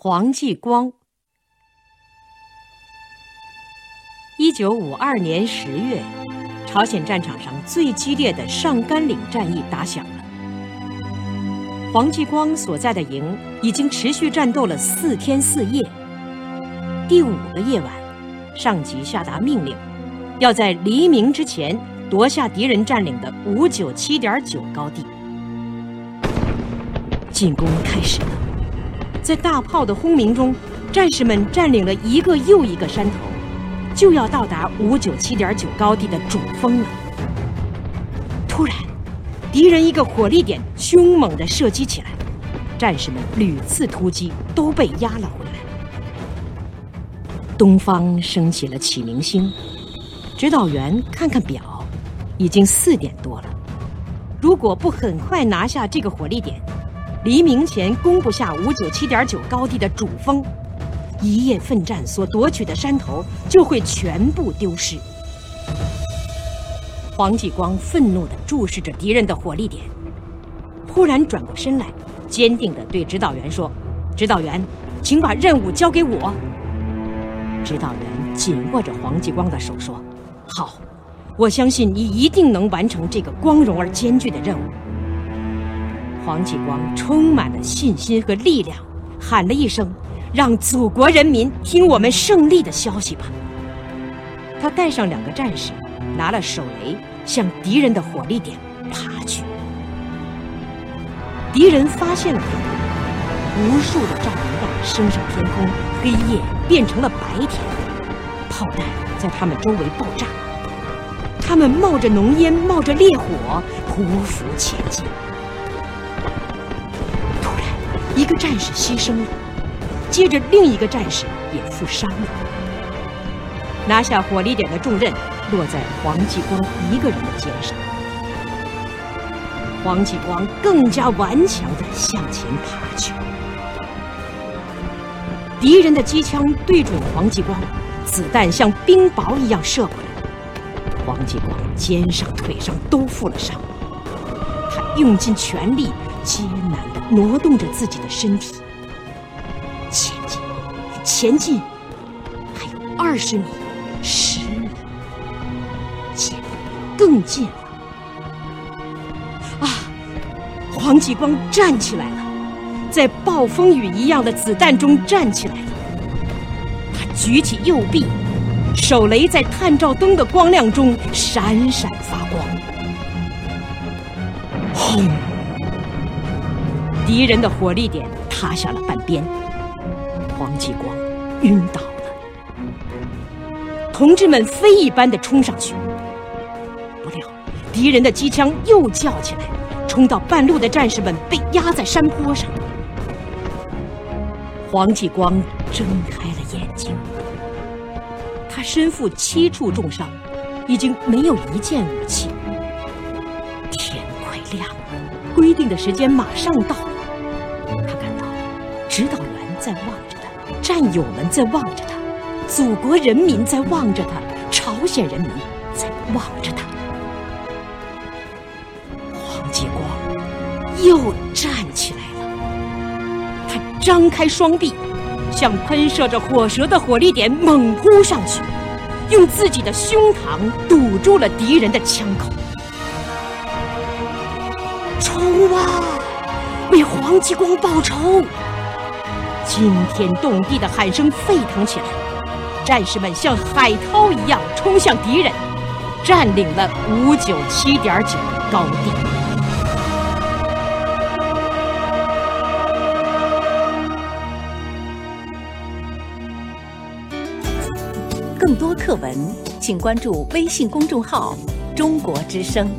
黄继光。一九五二年十月，朝鲜战场上最激烈的上甘岭战役打响了。黄继光所在的营已经持续战斗了四天四夜。第五个夜晚，上级下达命令，要在黎明之前夺下敌人占领的五九七点九高地。进攻开始了。在大炮的轰鸣中，战士们占领了一个又一个山头，就要到达五九七点九高地的主峰了。突然，敌人一个火力点凶猛地射击起来，战士们屡次突击都被压了回来。东方升起了启明星，指导员看看表，已经四点多了。如果不很快拿下这个火力点，黎明前攻不下五九七点九高地的主峰，一夜奋战所夺取的山头就会全部丢失。黄继光愤怒地注视着敌人的火力点，忽然转过身来，坚定地对指导员说：“指导员，请把任务交给我。”指导员紧握着黄继光的手说：“好，我相信你一定能完成这个光荣而艰巨的任务。”黄继光充满了信心和力量，喊了一声：“让祖国人民听我们胜利的消息吧！”他带上两个战士，拿了手雷，向敌人的火力点爬去。敌人发现了他们，无数的照明弹升上天空，黑夜变成了白天，炮弹在他们周围爆炸，他们冒着浓烟，冒着烈火，匍匐前进。一个战士牺牲了，接着另一个战士也负伤了。拿下火力点的重任落在黄继光一个人的肩上。黄继光更加顽强地向前爬去。敌人的机枪对准黄继光，子弹像冰雹一样射过来。黄继光肩上、腿上都负了伤，他用尽全力。艰难地挪动着自己的身体，前进，前进，还有二十米，十米，近，更近了！啊！黄继光站起来了，在暴风雨一样的子弹中站起来了。他举起右臂，手雷在探照灯的光亮中闪闪发光。轰！敌人的火力点塌下了半边，黄继光晕倒了。同志们飞一般的冲上去，不料敌人的机枪又叫起来，冲到半路的战士们被压在山坡上。黄继光睁开了眼睛，他身负七处重伤，已经没有一件武器。天快亮了，规定的时间马上到。指导员在望着他，战友们在望着他，祖国人民在望着他，朝鲜人民在望着他。黄继光又站起来了，他张开双臂，向喷射着火舌的火力点猛扑上去，用自己的胸膛堵住了敌人的枪口。冲啊！为黄继光报仇！惊天动地的喊声沸腾起来，战士们像海涛一样冲向敌人，占领了五九七点九高地。更多课文，请关注微信公众号“中国之声”。